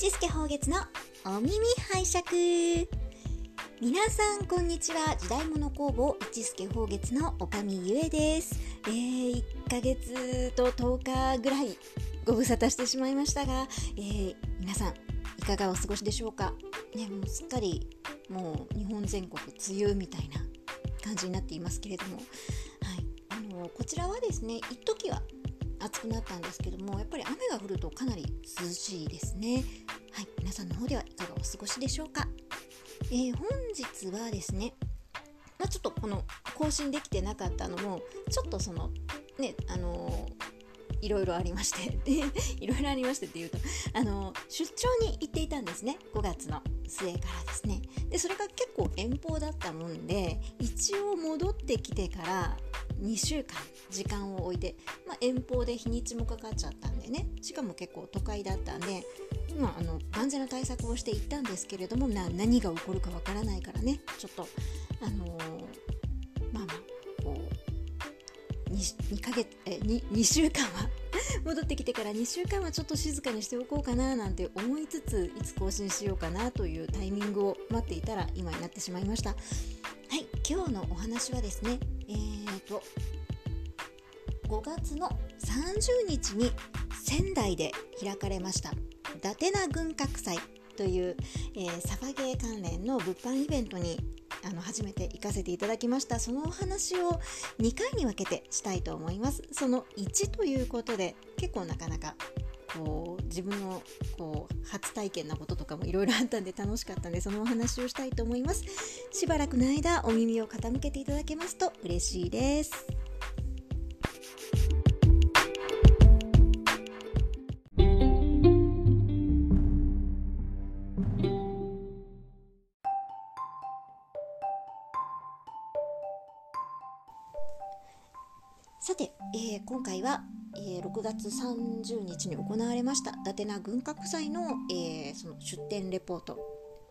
一助宝月のお耳拝借。皆さんこんにちは。時代物工房一助宝月のおかみゆえです。えー、1ヶ月と10日ぐらいご無沙汰してしまいましたが、えー、皆さんいかがお過ごしでしょうか？ねもうすっかりもう日本全国梅雨みたいな感じになっていますけれども。はい。あのこちらはですね一時は暑くなったんですけどもやっぱり雨が降るとかなり涼しいですね。はい皆さんの方ではいかがお過ごしでしょうか、えー、本日はですねまあ、ちょっとこの更新できてなかったのもちょっとそのねあのー、いろいろありまして。いろいろありましてっていうとあの出張に行っていたんですね。5月の末からですね。でそれが結構遠方だったもんで一応戻ってきてから2週間時間を置いて、まあ、遠方で日にちもかかっちゃったんでね。しかも結構都会だったんで、まあ、の万全な対策をしていったんですけれどもな何が起こるかわからないからね。ちょっとあのー、まあまあ 2, ヶ月え 2, 2週間は戻ってきてから2週間はちょっと静かにしておこうかななんて思いつついつ更新しようかなというタイミングを待っていたら今になってしまいました。はい今日のお話はですねえーと5月の30日に仙台で開かれました伊達な軍拡祭という、えー、サバゲー関連の物販イベントにあの初めて行かせていただきました。そのお話を2回に分けてしたいと思います。その1ということで結構なかなかこう自分のこう初体験なこととかもいろいろあったんで楽しかったんでそのお話をしたいと思います。しばらくの間お耳を傾けていただけますと嬉しいです。ー、今回は、えー、6月30日に行われました伊達な軍拡祭の,、えー、その出店レポート、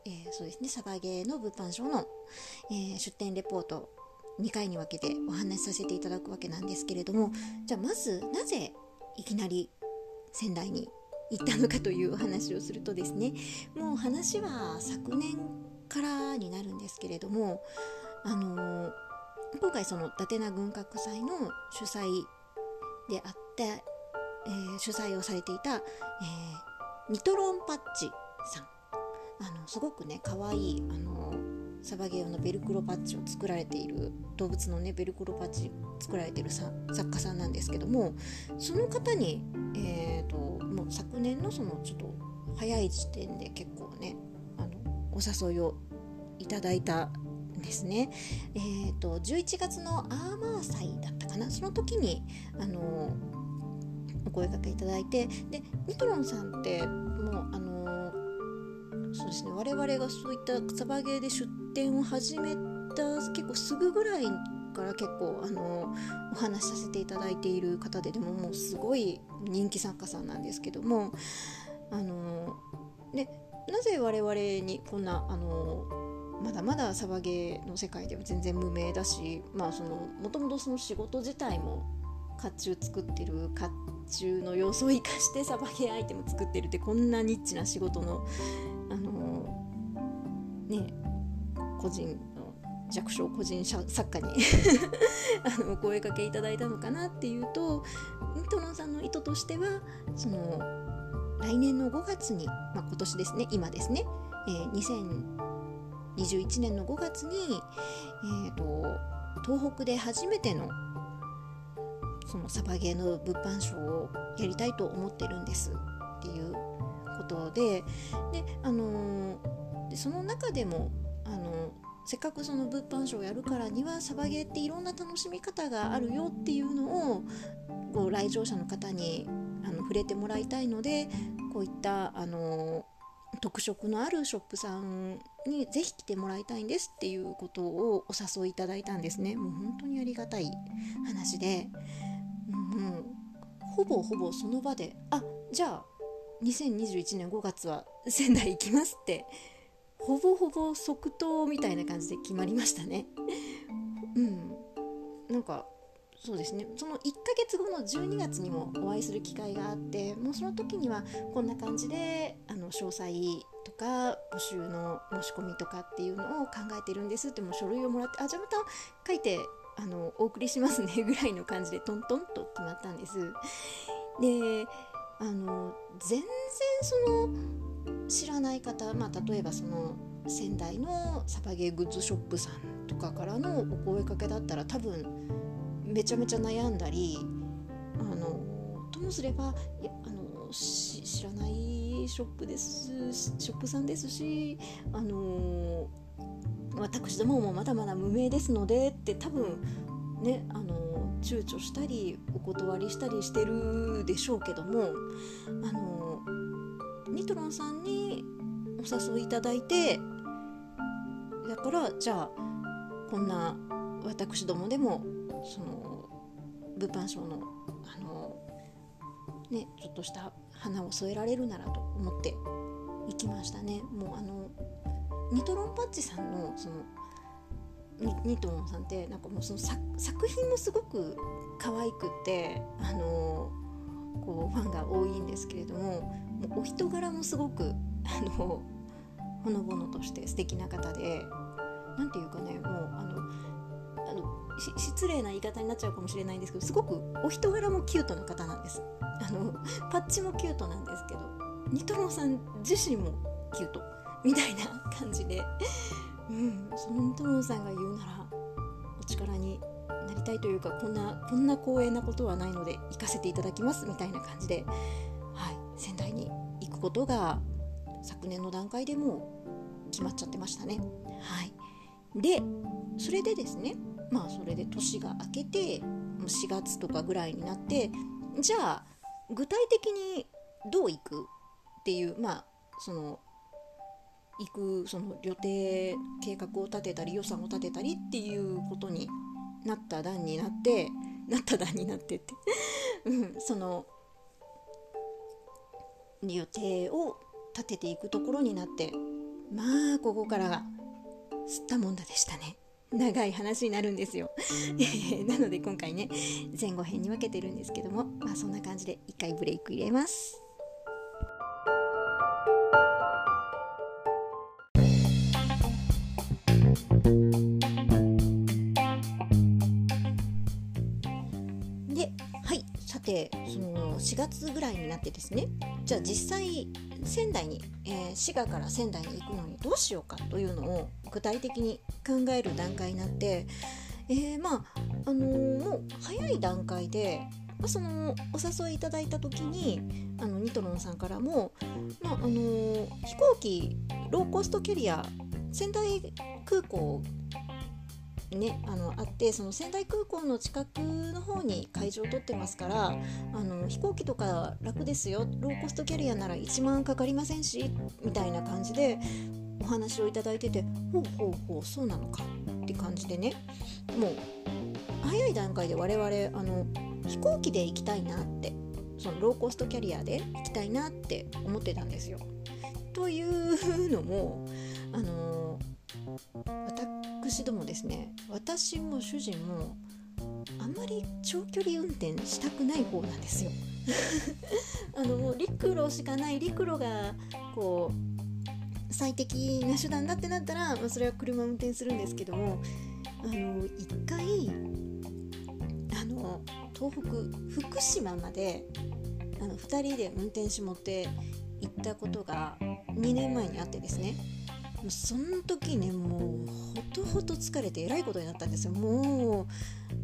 えー、そうですねサバゲーの物販賞の、えー、出店レポート2回に分けてお話しさせていただくわけなんですけれどもじゃあまずなぜいきなり仙台に行ったのかというお話をするとですねもう話は昨年からになるんですけれどもあのー今回その伊達な軍拡祭の主催であって、えー、主催をされていた、えー、ニトロンパッチさん。あのすごくね可愛いいあのサバゲー用のベルクロパッチを作られている動物のねベルクロパッチ作られている作家さんなんですけどもその方に、えーと、もう昨年のそのちょっと早い時点で結構ねあのお誘いをいただいたですね。えーと、11月のアーマー祭だったかな？その時にあのお声掛けいただいてでニトロンさんってもうあのそうですね我々がそういったサバゲーで出店を始めた結構すぐぐらいから結構あのお話しさせていただいている方ででももうすごい人気作家さんなんですけどもあのでなぜ我々にこんなあのまだまだサバゲーの世界では全然無名だしまあそのもともとその仕事自体も甲冑作ってる甲冑の要素を生かしてサバゲーアイテム作ってるってこんなニッチな仕事のあのー、ね個人の弱小個人作家に あのお声かけいただいたのかなっていうとニトロンさんの意図としてはその来年の5月に、まあ、今年ですね今ですね、えー、2021年の5月に、えーと、東北で初めてのそのサバゲーの物販ショーをやりたいと思ってるんです。っていうことでで、あのー、でその中でも、あのー、せっかくその物販ショーをやるからにはサバゲーっていろんな楽しみ方があるよっていうのをこう来場者の方にあの触れてもらいたいのでこういった、あのー特色のあるショップさんにぜひ来てもらいたいんですっていうことをお誘いいただいたんですね。もう本当にありがたい話で。もうほぼほぼその場であじゃあ2021年5月は仙台行きますって。ほぼほぼ即答みたいな感じで決まりましたね。うん。なんかそうですねその1ヶ月後の12月にもお会いする機会があってもうその時にはこんな感じであの詳細とか募集の申し込みとかっていうのを考えてるんですっても書類をもらってあじゃあまた書いてあのお送りしますね ぐらいの感じでトントンと決まったんです。であの全然その知らない方、まあ、例えばその仙台のサバゲーグッズショップさんとかからのお声かけだったら多分めちゃめちゃ悩んだりあのともすればいやあの知らないショップですショップさんですしあの私どももまだまだ無名ですのでって多分ねあの躊躇したりお断りしたりしてるでしょうけどもあのニトロンさんにお誘いいただいてだからじゃあこんな私どもでもその物販賞のあのねちょっとした花を添えられるならと思って行きましたね。もうあのニトロンパッチさんのそのニトロンさんってなんかもうその作品もすごく可愛くってあのこうファンが多いんですけれどももうお人柄もすごくあのほのぼのとして素敵な方で何て言うかねもうあのの失礼な言い方になっちゃうかもしれないんですけどすごくお人柄もキュートな方なんです。あのパッチもキュートなんですけどニトロさん自身もキュート。みたいな感じで、うん、そのニトロさんが言うならお力になりたいというかこんなこんな光栄なことはないので行かせていただきます。みたいな感じで、はい、仙台に行くことが昨年の段階でも決まっちゃってましたね。はい、でそれでですねまあそれで年が明けて4月とかぐらいになってじゃあ具体的にどう行くっていうまあその行くその予定計画を立てたり予算を立てたりっていうことになった段になってなった段になってって うん、その予定を立てていくところになってまあここからが吸ったもんだでしたね。長い話になるんですよ。なので今回ね前後編に分けてるんですけどもまあそんな感じで一回ブレイク入れます4月ぐらいになってですねじゃあ実際仙台に、えー、滋賀から仙台に行くのにどうしようかというのを具体的に考える段階になって、えー、まああのー、もう早い段階で、ま、そのお誘いいただいた時にあのニトロンさんからも、まああのー、飛行機ローコストキャリア仙台空港ね、あのあってその仙台空港の近くの方に会場を取ってますからあの飛行機とか楽ですよローコストキャリアなら1万かかりませんしみたいな感じでお話をいただいててほうほうほうそうなのかって感じでねもう早い段階で我々あの飛行機で行きたいなってそのローコストキャリアで行きたいなって思ってたんですよ。というのもあの私どもですね私も主人もあんまり長距離運転したくない方なんですよ。あのもう陸路しかない陸路がこう最適な手段だってなったら、まあ、それは車運転するんですけどもあの一回あの東北福島まであの2人で運転手持って行ったことが2年前にあってですね。その時ねもうほとほと疲れてえらいことになったんですよ。も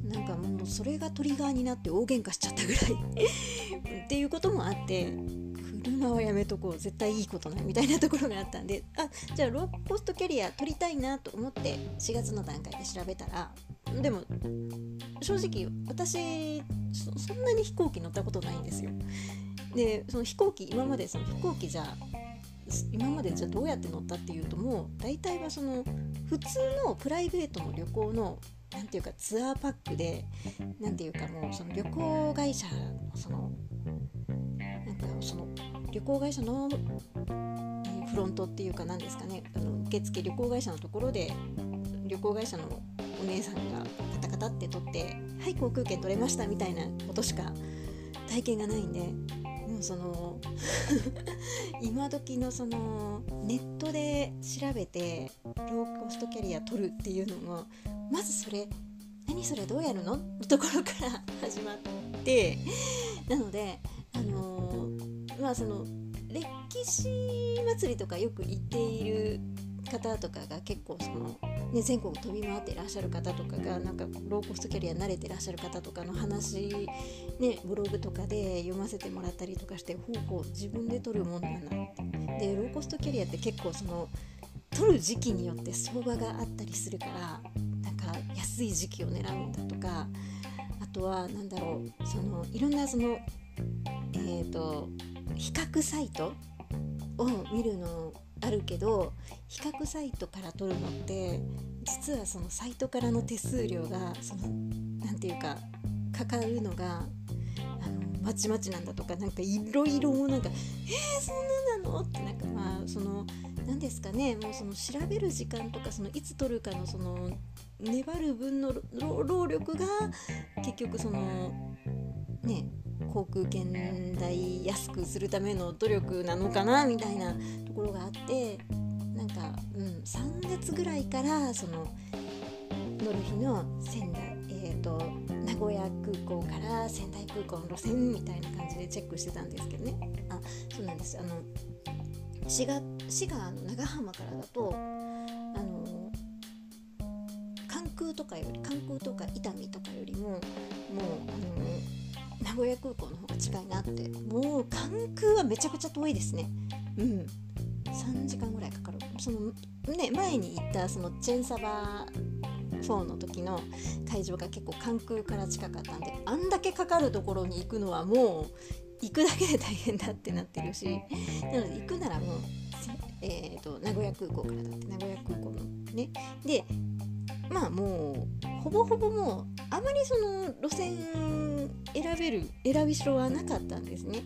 うなんかもうそれがトリガーになって大喧嘩しちゃったぐらい。っていうこともあって車はやめとこう絶対いいことないみたいなところがあったんで。あじゃあローポストキャリア取りたいなと思って4月の段階で調べたらでも正直私そんなに飛行機乗ったことないんですよ。でその飛行機今までその飛行機じゃ今までじゃあどうやって乗ったっていうともう大体はその普通のプライベートの旅行の何ていうかツアーパックで何ていうかもうその旅行会社のそのなんかその旅行会社のフロントっていうか何ですかねあの受付旅行会社のところで旅行会社のお姉さんがカタカタって取ってはい航空券取れましたみたいなことしか体験がないんでその 今時のそのネットで調べてローコストキャリア取るっていうのもまずそれ何それどうやるの？のところから始まってなのであのー、まあその歴史祭りとかよく行っている方とかが結構その、ね、全国飛び回ってらっしゃる方とかがなんかローコストキャリア慣れてらっしゃる方とかの話、ね、ブログとかで読ませてもらったりとかしてほうほう自分で取るもんだなってでローコストキャリアって結構その取る時期によって相場があったりするからなんか安い時期を狙うんだとかあとは何だろうそのいろんなそのえっ、ー、と比較サイトを見るのあるけど比較サイトから取るのって実はそのサイトからの手数料がその何て言うかかかるのがあのまちまちなんだとかなんかいろいろもなんか「えー、そんななの?」ってなんかまあその何ですかねもうその調べる時間とかそのいつ取るかのその粘る分の労力が結局そのね航空券代安くするための努力なのかなみたいなところがあってなんか、うん、3月ぐらいからその乗る日の仙台、えーと、名古屋空港から仙台空港の路線みたいな感じでチェックしてたんですけどね。あそうなんです。あの滋賀滋賀の長浜からだとあの関空とかより関空とか伊丹とかよりももうあの名古屋空港の方が近いなって。もう関空はめちゃくちゃ遠いですね。うん。3時間ぐらいかかる。そのね前に行ったそのチェンサバ4の時の会場が結構関空から近かったんであんだけかかるところに行くのはもう行くだけで大変だってなってるし。なので行くならもう、えー、と名古屋空港からだって名古屋空港のね。でまあもうほぼほぼもうあまりその路線選べる選びしろはなかったんですね。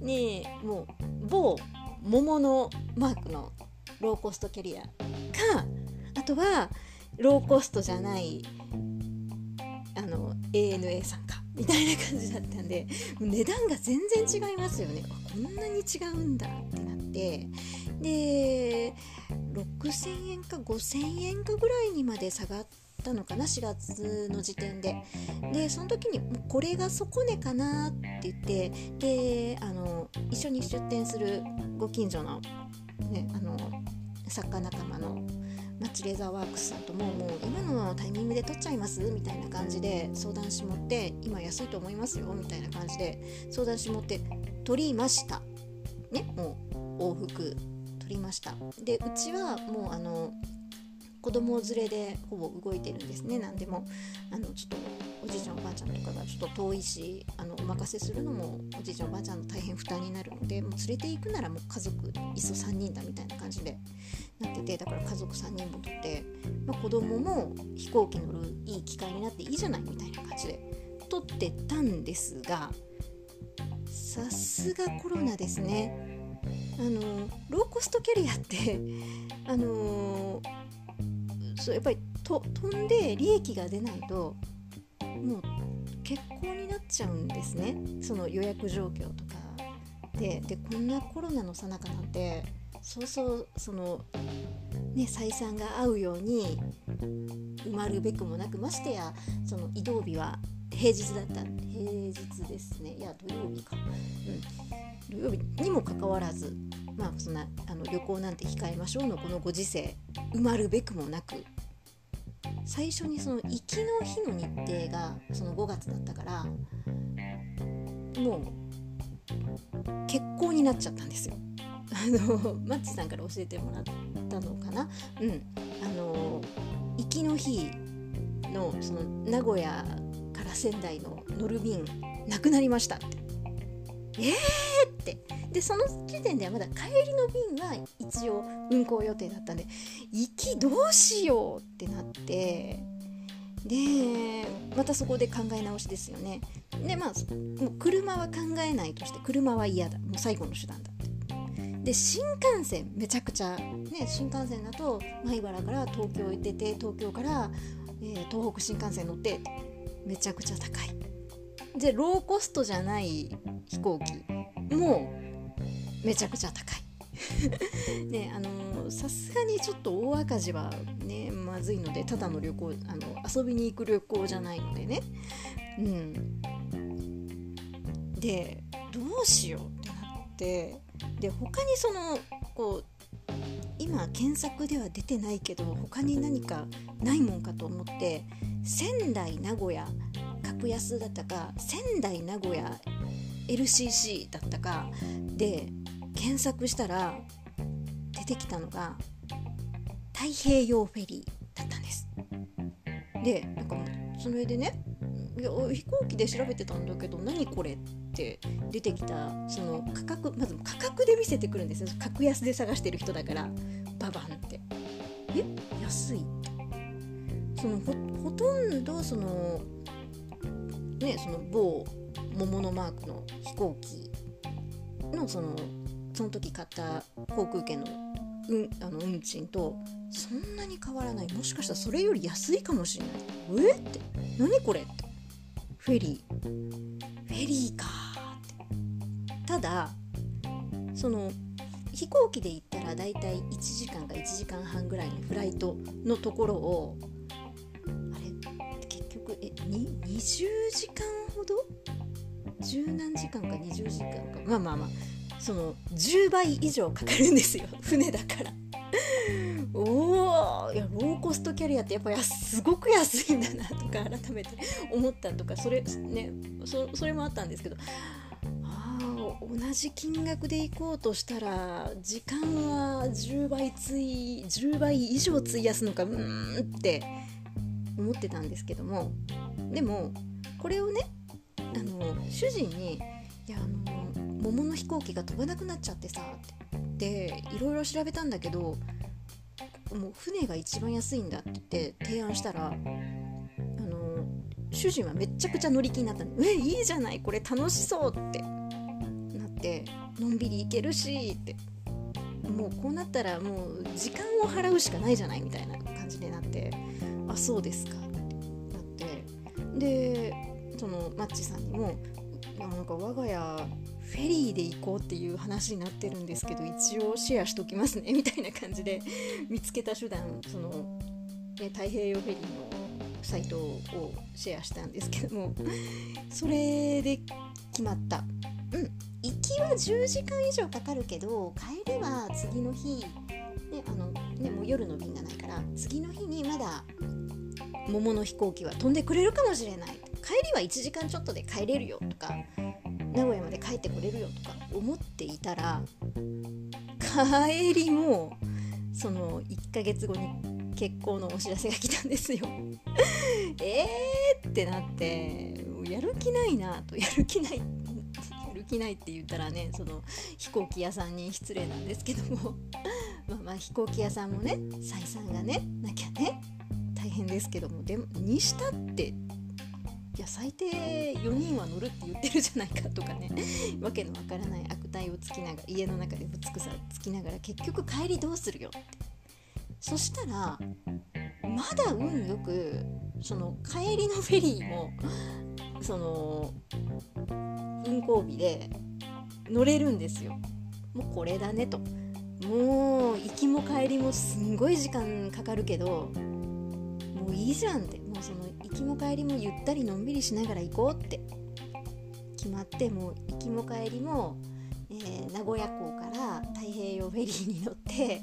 でもう某桃のマークのローコストキャリアかあとはローコストじゃないあの ANA さんかみたいな感じだったんで値段が全然違いますよねこんなに違うんだってなってで6000円か5000円かぐらいにまで下がったのかな4月の時点で。でその時にもうこれが底値かなって言ってであの一緒に出店するご近所の,、ね、あの作家仲間のマッチレーザーワークスさんとももう今のタイミングで取っちゃいます？みたいな感じで相談しもって今安いと思いますよ？みたいな感じで相談しもって取りました。ねもう往復。取りました。でうちはもうあの子供連れでほぼ動いてるんですね。何でもあのちょっとおじいちゃんおばあちゃんとかがちょっと遠いしあのお任せするのもおじいちゃんおばあちゃんの大変負担になるのでもう連れて行くならもう家族いっそ3人だみたいな感じでなっててだから家族3人もとって、まあ、子供も飛行機乗るいい機会になっていいじゃないみたいな感じで撮ってたんですがさすがコロナですね。あのローコストキャリアって あのそうやっぱりと飛んで利益が出ないともう欠航になっちゃうんですね。その予約状況とかで。でこんなコロナのさなかなんてそうそうそのね採算が合うように埋まるべくもなくましてやその移動日は平日だった。平日ですね。いや土曜日か、うん、土曜日にもかかわらずまあそんなあの旅行なんて控えましょうのこのご時世埋まるべくもなく最初にその行きの日の日程がその5月だったからもう結婚になっちゃったんですよ。あのマッチさんから教えてもらったのかな？うん。あの行きの日のその名古屋から仙台の乗る便なくなりましたって。えーて。でその時点ではまだ帰りの便は一応運行予定だったんで行きどうしようってなってでまたそこで考え直しですよね。でまあもう車は考えないとして車は嫌だ。もう最後の手段だって。で新幹線めちゃくちゃね新幹線だと米原から東京へ出て東京から、えー、東北新幹線乗ってめちゃくちゃ高い。でローコストじゃない飛行機。もうめちゃくちゃ高い。ねあのさすがにちょっと大赤字はねまずいのでただの旅行あの遊びに行く旅行じゃないのでね。うん。でどうしようってなってで他にそのこう今検索では出てないけど他に何かないもんかと思って仙台名古屋格安だったか仙台名古屋 LCC だったかで検索したら出てきたのが太平洋フェリーだったんです。でなんかそれでねいや飛行機で調べてたんだけど何これって出てきたその価格まず価格で見せてくるんですよ。格安で探してる人だからババンって。え？安いそのほとんどそのねその某桃のマークの飛行機のそのその時買った航空券の,、うん、あの運賃とそんなに変わらないもしかしたらそれより安いかもしれない。え？って。何これって。フェリー。フェリーかって。ただその飛行機で行ったらだいたい1時間か1時間半ぐらいのフライトのところをあれ？結局え？20時間十何時間か20時間か。まあまあまあその10倍以上かかるんですよ。船だから。おおいやローコストキャリアってやっぱすごく安いんだなとか改めて思ったとかそれねそそれもあったんですけど。あ同じ金額で行こうとしたら時間は10倍つい10倍以上費やすのかうんって思ってたんですけども。でもこれをねあの主人に「いやあの桃の飛行機が飛ばなくなっちゃってさ」ってでいろいろ調べたんだけどもう船が一番安いんだって提案したらあの主人はめちゃくちゃ乗り気になったの「えいいじゃないこれ楽しそう」ってなってのんびり行けるしってもうこうなったらもう時間を払うしかないじゃないみたいな感じになって「あそうですか」ってなってでそのマッチさんにも「なんか我が家フェリーで行こうっていう話になってるんですけど一応シェアしときますねみたいな感じで見つけた手段その、ね、太平洋フェリーのサイトをシェアしたんですけどもそれで決まった。うん行きは10時間以上かかるけど帰りは次の日、ねあのね、もう夜の便がないから次の日にまだ桃の飛行機は飛んでくれるかもしれない。帰りは1時間ちょっとで帰れるよとか名古屋まで帰ってこれるよとか思っていたら帰りもその1ヶ月後に結婚のお知らせが来たんですよ。えーってなってやる気ないなとやる気ないやる気ないって言ったらねその飛行機屋さんに失礼なんですけども まあまあ飛行機屋さんもね採算がねなきゃね大変ですけどもでもにしたっていや最低4人は乗るって言ってるじゃないかとかね。わけのわからない悪態をつきながら家の中でぶつくさつきながら結局帰りどうするよって。そしたらまだ運よくその帰りのフェリーもその運行日で乗れるんですよ。もうこれだねと。もう行きも帰りもすんごい時間かかるけどもういいじゃんって。もうその行きも帰りもゆったりのんびりしながら行こうって。決まってもう行きも帰りも、えー、名古屋港から太平洋フェリーに乗って、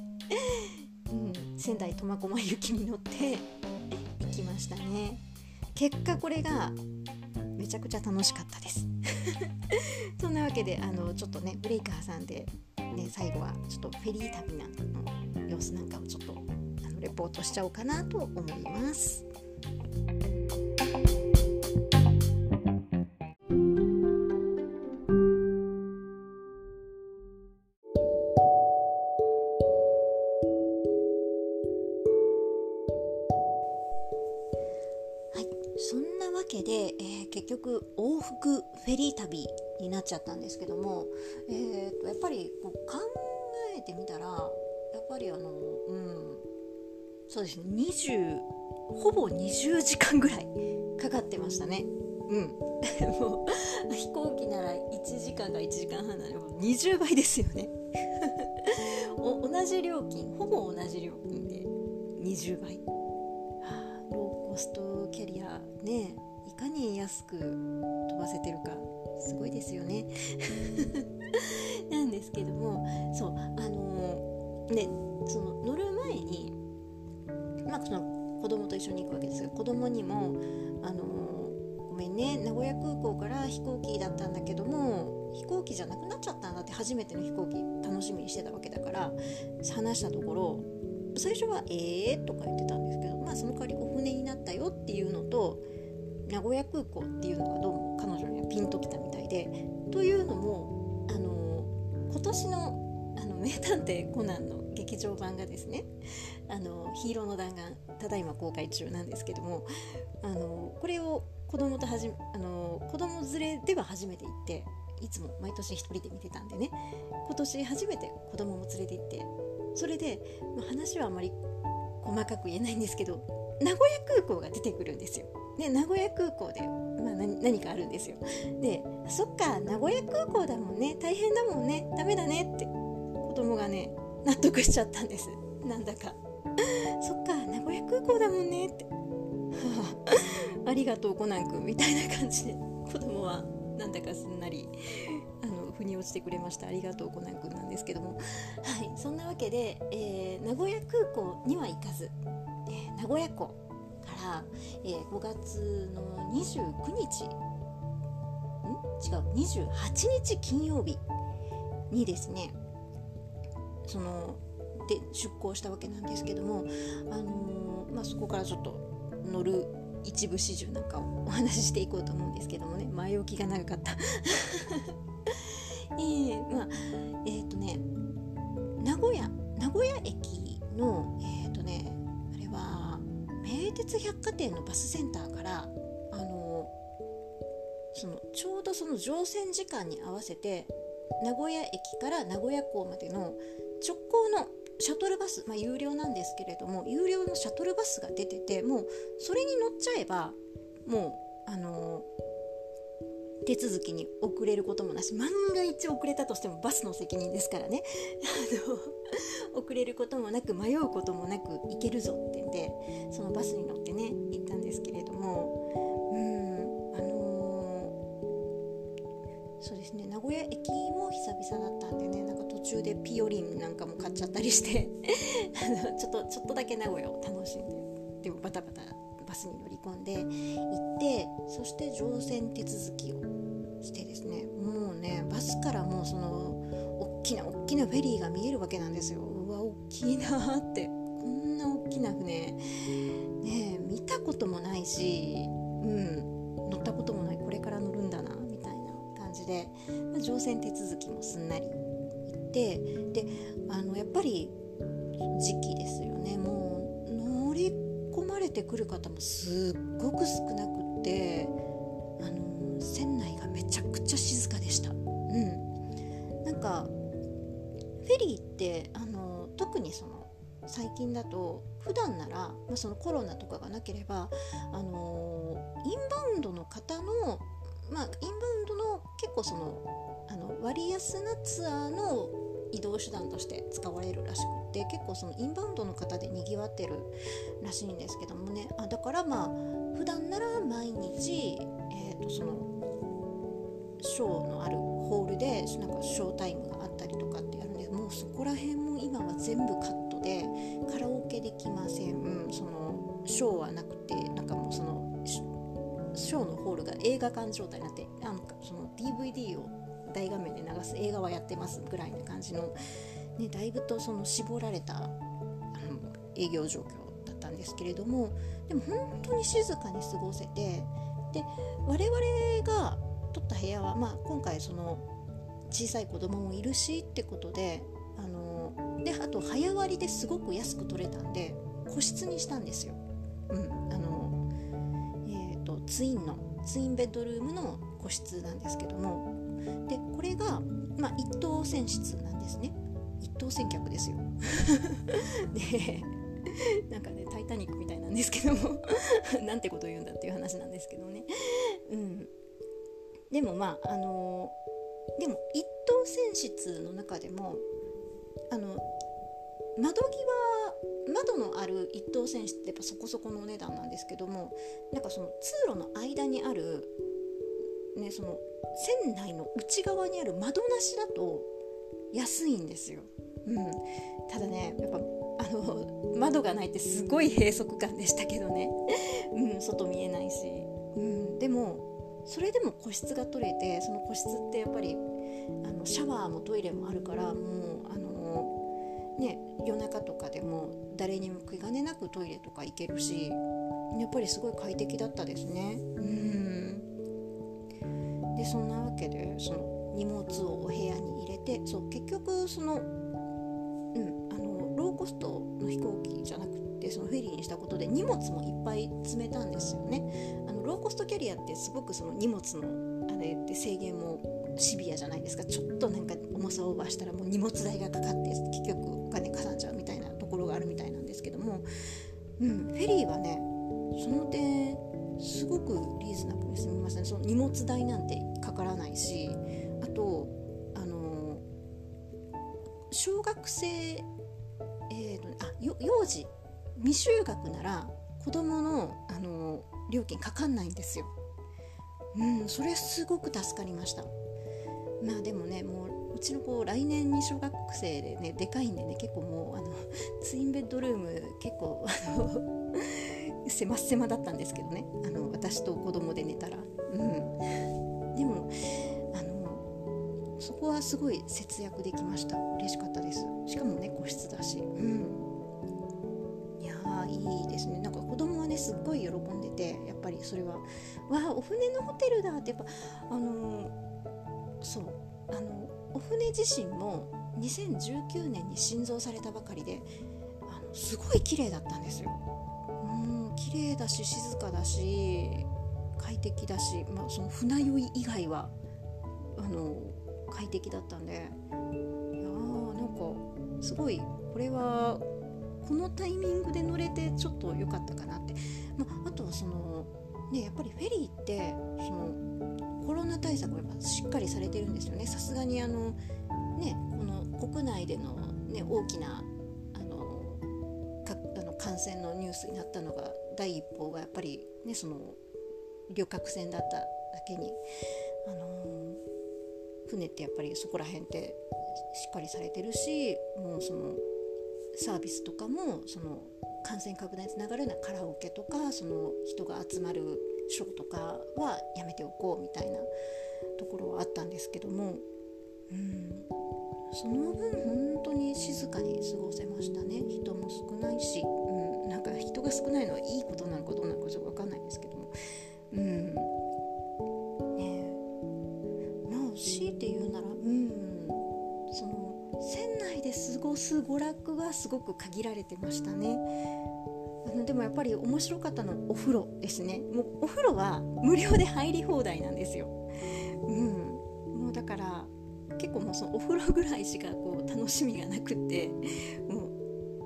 うん、仙台苫小牧行きに乗って行きましたね。結果これがめちゃくちゃ楽しかったです。そんなわけであのちょっとねブレイク挟んで、ね、最後はちょっとフェリー旅なんの様子なんかをちょっとあのレポートしちゃおうかなと思います。そんなわけで、えー、結局往復フェリー旅になっちゃったんですけども、えー、とやっぱりこう考えてみたらやっぱりあのうんそうですねほぼ20時間ぐらいかかってましたね。うん。もう飛行機なら1時間が1時間半なら20倍ですよね。同じ料金。ほぼ同じ料金で20倍、あ、ローコストキャリアねいかに安く飛ばせてるかすごいですよね。古屋空港から飛行機だったんだけども飛行機じゃなくなっちゃったんだって初めての飛行機楽しみにしてたわけだから話したところ最初は「ええー」とか言ってたんですけどまあその代わりお船になったよっていうのと名古屋空港っていうのがどうも彼女にはピンときたみたいでというのもあの今年のあの名探偵コナンの劇場版がですねあのヒーローの弾丸ただいま公開中なんですけどもあのこれを子供とはじあの子供連れでは初めて行っていつも毎年1人で見てたんでね。今年初めて子供も連れて行ってそれで、ま、話はあまり細かく言えないんですけど名古屋空港が出てくるんですよ。で名古屋空港で、まあ、何かあるんですよ。でそっか名古屋空港だもんね。大変だもんね。ダメだね。って子供がね納得しちゃったんです。なんだか。そっか名古屋空港だもんね。って。りがとうコナン君みたいな感じで子供はなんだかすんなりあの腑に落ちてくれました。ありがとうコナン君なんですけども。はい。そんなわけで、えー、名古屋空港には行かず、えー、名古屋港から、えー、5月の29日ん？違う28日金曜日にですねそので出港したわけなんですけども、あのー、まあ、そこからちょっと乗る一部始終なんかをお話ししていこうと思うんですけどもね。前置きが長かった。えー、まあえっ、ー、とね名古屋名古屋駅のえっ、ー、とねあれは名鉄百貨店のバスセンターからあのそのちょうどその乗船時間に合わせて名古屋駅から名古屋港までの直行のシャトルバス、まあ、有料なんですけれども有料のシャトルバスが出ててもうそれに乗っちゃえばもうあのー、手続きに遅れることもなし。万が一遅れたとしてもバスの責任ですからね。あの遅れることもなく迷うこともなく行けるぞってんでそのバスに乗ってね行ったんですけれども。うんあのー、そうですね。名古屋駅も久々だったんでねなんか中でピオリンなんかも買っちゃったりして ちょっとちょっとだけ名古屋を楽しんででもバタバタバスに乗り込んで行ってそして乗船手続きをしてですねもうねバスからもうその大きな大きなフェリーが見えるわけなんですよ。うわ大きいなって。こんな大きな船。ね見たこともないしうん乗ったこともない。これから乗るんだなみたいな感じで、まあ、乗船手続きもすんなりてであのやっぱり時期ですよねもう乗り込まれてくる方もすっごく少なくってあの船内がめちゃくちゃ静かでした。うん、なんかフェリーってあの特にその最近だと普段なら、まあ、そのコロナとかがなければあのインバウンドの方のまあインバウンドの結構そのあの割安なツアーの移動手段として使われるらしくて結構そのインバウンドの方でにぎわってるらしいんですけどもね。あだからまあ普段なら毎日、えー、とそのショーのあるホールでなんかショータイムがあったりとかってやるんでもうそこら辺も今は全部カットでカラオケできません。そのショーはなくてなんかもうそのショーのホールが映画館状態になってなんかその DVD を大画面で流す映画はやってますぐらいな感じの、ね、だいぶとその絞られたあの営業状況だったんですけれどもでも本当に静かに過ごせてで我々が取った部屋は、まあ、今回その小さい子供もいるしってことであのであと早割りですごく安く取れたんで個室にしたんですよ。うんあのえーとツインのツインベッドルームの個室なんですけどもでこれが、まあ、一等船室なんですね。一等船客ですよ。でなんかねタイタニック」みたいなんですけども なんてことを言うんだっていう話なんですけどね。うん、でもまああのー、でも一等船室の中でもあの窓際窓のある一等船室ってやっぱそこそこのお値段なんですけどもなんかその通路の間にあるねその船内の内側にある窓なしだと安いんですよ。うん、ただねやっぱあの 窓がないってすごい閉塞感でしたけどね、うん、外見えないし、うん、でもそれでも個室が取れてその個室ってやっぱりあのシャワーもトイレもあるからもうあの、ね、夜中とかでも誰にも気兼ねなくトイレとか行けるしやっぱりすごい快適だったですね。うん。でそんなわけでその荷物をお部屋に入れてそう結局そのうん、あのローコストの飛行機じゃなくてそのフェリーにしたことで荷物もいっぱい積めたんですよね。あのローコストキャリアってすごくその荷物のあれって制限もシビアじゃないですか。ちょっとなんか重さをオーバーしたらもう荷物代がかかって結局お金かさんじゃうみたいなところがあるみたいなんですけども、うん、フェリーはねその点すごくリーズナブルに済みましたねその荷物代なんてかからないしあとあの小学生えーとあ幼児未就学なら子供のあの料金かかんないんですよ。うんそれすごく助かりました。まあでもねもううちの子来年に小学生でねでかいんでね結構もうあのツインベッドルーム結構あの狭狭だったんですけどね。あの私と子供で寝たら。うん、でもあのそこはすごい節約できました。嬉しかったです。しかもね個室だし。うん。いやいいですね。なんか子供はねすっごい喜んでてやっぱりそれは。わあお船のホテルだってやっぱあの、そう。あのお船自身も2019年に新造されたばかりであのすごい綺麗だったんですよ。綺麗だし静かだし快適だし、まあ、その船酔い以外はあの快適だったんで。いやーなんかすごいこれはこのタイミングで乗れてちょっと良かったかなって、まあ、あとはそのねやっぱりフェリーってそのコロナ対策がやっぱしっかりされてるんですよね。さすがにあのねこの国内での、ね、大きなあの感染のニュースになったのが第一報がやっぱりねその旅客船だっただけに、あのー、船ってやっぱりそこら辺ってしっかりされてるしもうそのサービスとかもその感染拡大につながるようなカラオケとかその人が集まるショーとかはやめておこうみたいなところはあったんですけども、うん、その分本当に静かに過ごせましたね。人も少ないし、なんか人が少ないのはいいことなのかどうなのかちょっと分かんないですけども、うん。ねまあ強いて言うならうんその船内で過ごす娯楽はすごく限られてましたね。あのでもやっぱり面白かったのお風呂ですね。もうお風呂は無料で入り放題なんですよ。うん、もうだから結構もうそのお風呂ぐらいしかこう楽しみがなくってもう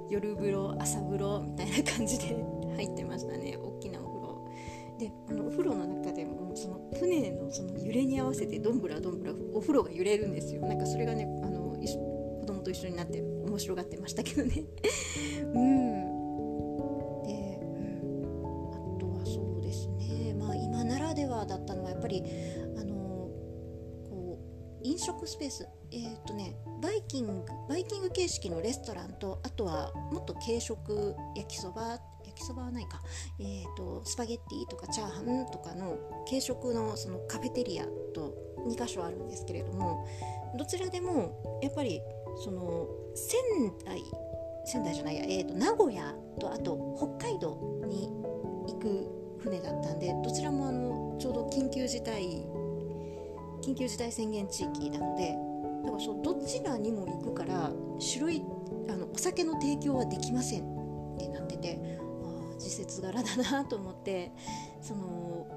夜風呂朝風呂みたいな感じで入ってましたね。大きなお風呂。であのお風呂の中でもその船のその揺れに合わせてどんぶらどんぶらお風呂が揺れるんですよ。なんかそれがねあの子供と一緒になって面白がってましたけどね。うん。で、うん、あとはそうですね。まあ今ならではだったのはやっぱりあのこう飲食スペース。えっ、とねバイキングバイキング形式のレストランとあとはもっと軽食焼きそば焼きそばはないか、えーと、スパゲッティとかチャーハンとかの軽食のそのカフェテリアと2箇所あるんですけれどもどちらでもやっぱりその仙台仙台じゃないや、えーと、名古屋とあと北海道に行く船だったんでどちらもあのちょうど緊急事態緊急事態宣言地域なのでそうどちらにも行くから種類あのお酒の提供はできません。ってなってて時節柄だなと思ってその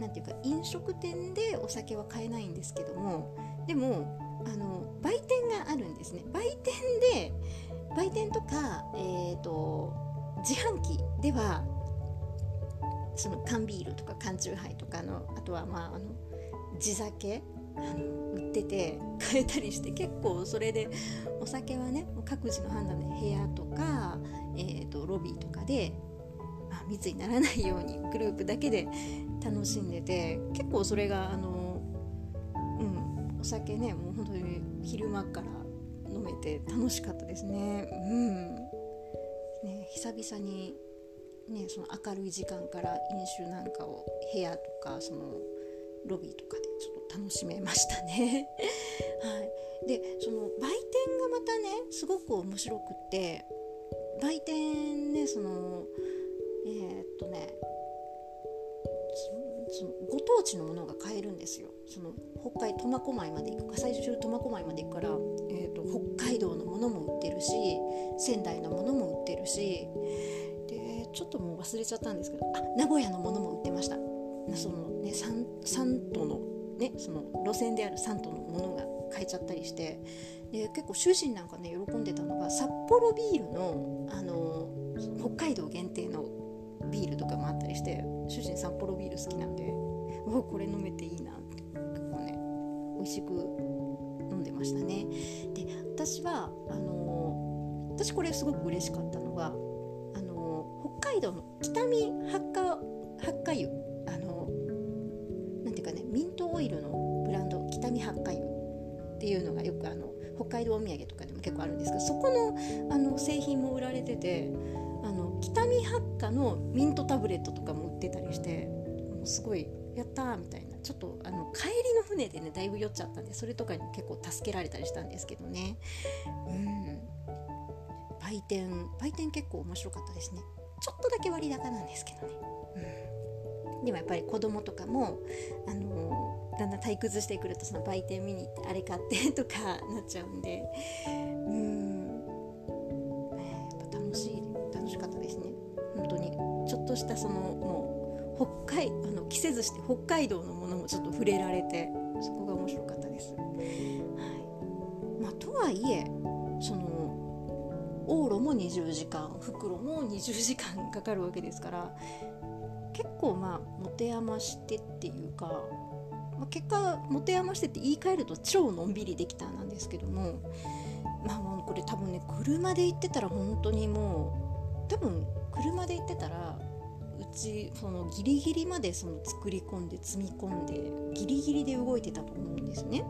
何て言うか飲食店でお酒は買えないんですけどもでもあの売店があるんですね。売店で売店とか、えーと、自販機ではその缶ビールとか缶チューハイとかのあとはまああの地酒あの売ってて買えたりして結構それでお酒はね各自の判断で部屋とか、えーと、ロビーとかで、まあ、密にならないようにグループだけで楽しんでて結構それがあの、うん、お酒ねもう本当に昼間から飲めて楽しかったですね。うんね久々にね、その明るい時間から飲酒なんかを部屋とかそのロビーとかでちょっと楽しめましたね。はい、でその売店がまたねすごく面白くって売店ねそのえー、っとねそのご当地のものが買えるんですよ。その北海苫小牧まで行くか最終苫小牧まで行くから、えーと、と北海道のものも売ってるし仙台のものも売ってるしでちょっともう忘れちゃったんですけどあ名古屋のものも売ってました。そのね 3, 3都のねその路線である3都のものが買えちゃったりしてで結構主人なんかね喜んでたのが札幌ビールのあの北海道限定のビールとかもあったりして主人札幌ビール好きなんでうわこれ飲めていいなって結構ね美味しく飲んでましたね。で私はあの私これすごく嬉しかったのがあの北海道の北見八花八花湯海道お土産とかでも結構あるんですけどそこのあの製品も売られててあの北見八花のミントタブレットとかも売ってたりしてもうすごいやったーみたいな。ちょっとあの帰りの船でねだいぶ酔っちゃったんでそれとかに結構助けられたりしたんですけどね。うん。売店売店結構面白かったですね。ちょっとだけ割高なんですけどね。うん。でもやっぱり子供とかもあのだんだん退屈してくるとその売店見に行ってあれ買ってとかなっちゃうんで。うん。やっぱ楽しい楽しかったですね。本当に。ちょっとしたそのもう北海あの着せずして北海道のものもちょっと触れられてそこが面白かったです。はい。まあ、とはいえその往路も20時間袋も20時間かかるわけですから結構まあ持て余してっていうかまあ、結果持て余してって言い換えると超のんびりできたなんですけどもまあもうこれ多分ね車で行ってたら本当にもう多分車で行ってたらうちそのギリギリまでその作り込んで積み込んでギリギリで動いてたと思うんですね。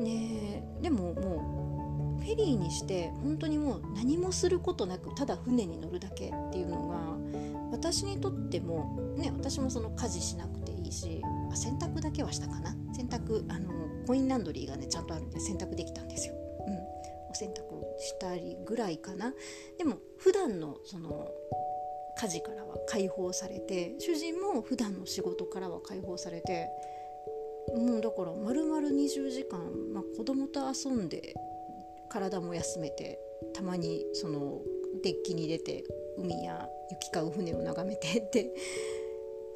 ねでももうフェリーにして本当にもう何もすることなくただ船に乗るだけっていうのが私にとってもね私もその家事しなくいし洗濯だけはしたかな？洗濯あのコインランドリーがねちゃんとあるんで洗濯できたんですよ、うん、お洗濯したりぐらいかな。でも普段のその家事からは解放されて主人も普段の仕事からは解放されてもうだから丸々20時間、まあ、子供と遊んで体も休めてたまにそのデッキに出て海や行き交う船を眺めてって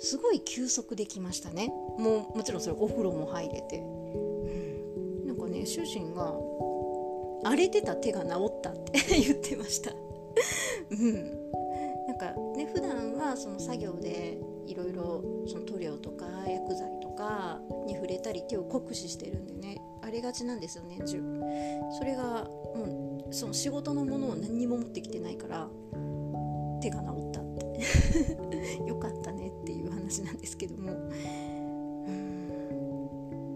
すごい休息できましたね。もうもちろんそれお風呂も入れて、うん、なんかね主人が荒れてた手が治ったって 言ってました。うん。なんかね普段はその作業でいろいろ塗料とか薬剤とかに触れたり手を酷使してるんでね荒れがちなんですよ年中それがもうその仕事のものを何にも持ってきてないから手が治ったって。よかったねっていう。話なんですけども。うん。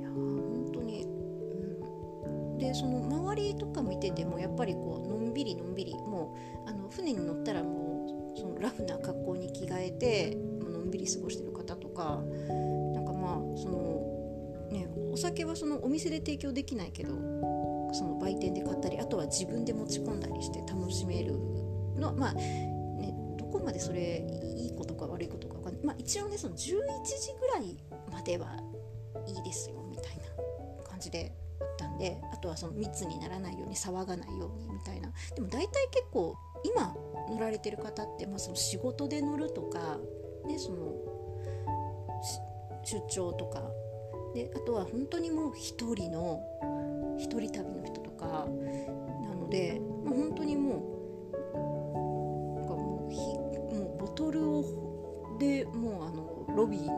いや本当に、うん、でその周りとか見ててもやっぱりこうのんびりのんびりもうあの船に乗ったらもうそのラフな格好に着替えてのんびり過ごしてる方とかなんかまあそのねお酒はそのお店で提供できないけどその売店で買ったりあとは自分で持ち込んだりして楽しめるのまあねどこまでそれいいことか悪いことか分かんないまあ一応ねその11時ぐらいまではいいですよみたいな感じであったんであとはその密にならないように騒がないようにみたいな。でも大体結構今乗られてる方って、まあ、その仕事で乗るとか、ね、その出張とか。であとは本当にもう一人の一人旅の人とか。なので、まあ、本当にもうなんかもうトルをでもうあのロビーに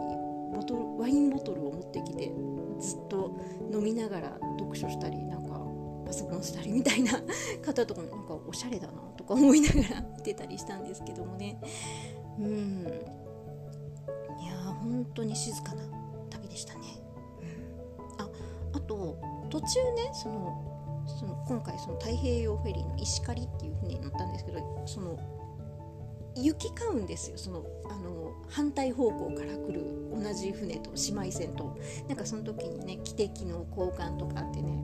ボトルワインボトルを持ってきてずっと飲みながら読書したりなんかパソコンしたりみたいな 方とかもなんかおしゃれだなとか思いながら 見てたりしたんですけどもね。うん。いやー本当に静かな旅でしたね、うん、ああと途中ねそのその今回その太平洋フェリーの石狩っていう船に乗ったんですけどその行き交うんですよ。そのあの反対方向から来る同じ船と姉妹船と。なんかその時にね汽笛の交換とかあってね。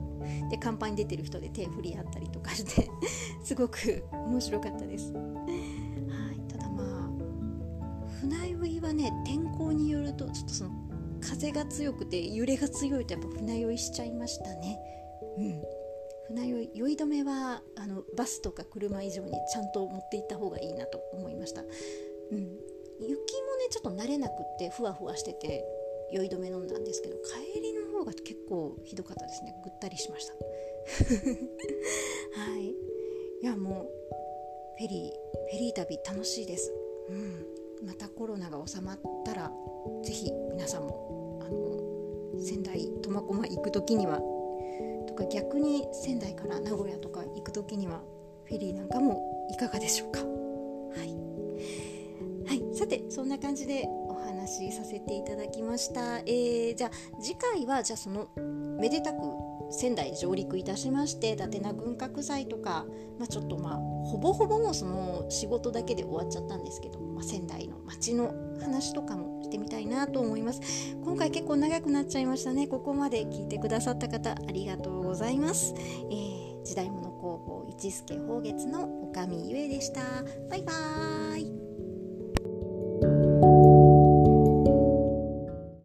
で甲板に出てる人で手振り合ったりとかしてすごく面白かったです。はい、ただまあ船酔いはね天候によるとちょっとその風が強くて揺れが強いとやっぱ船酔いしちゃいましたね。うん。船酔い酔い止めはあのバスとか車以上にちゃんと持っていった方がいいなと思いました、うん、雪もねちょっと慣れなくってふわふわしてて酔い止め飲んだんですけど帰りの方が結構ひどかったですね。ぐったりしました。はい。いやもうフェリーフェリー旅楽しいです、うん、またコロナが収まったら是非皆さんもあの仙台苫小牧行く時にはか逆に仙台から名古屋とか行く時にはフェリーなんかもいかがでしょうか？はい、はい、さてそんな感じでお話しさせていただきました、えー、じゃあ次回はじゃあそのめでたく仙台上陸いたしまして伊達な軍拡祭とか、まあ、ちょっとまあほぼほぼもその仕事だけで終わっちゃったんですけど、まあ、仙台の街の話とかもしてみたいなと思います。今回結構長くなっちゃいましたね。ここまで聞いてくださった方ありがとうございます、えー、時代物工房一助宝月の女将ゆえでした。バイバーイ。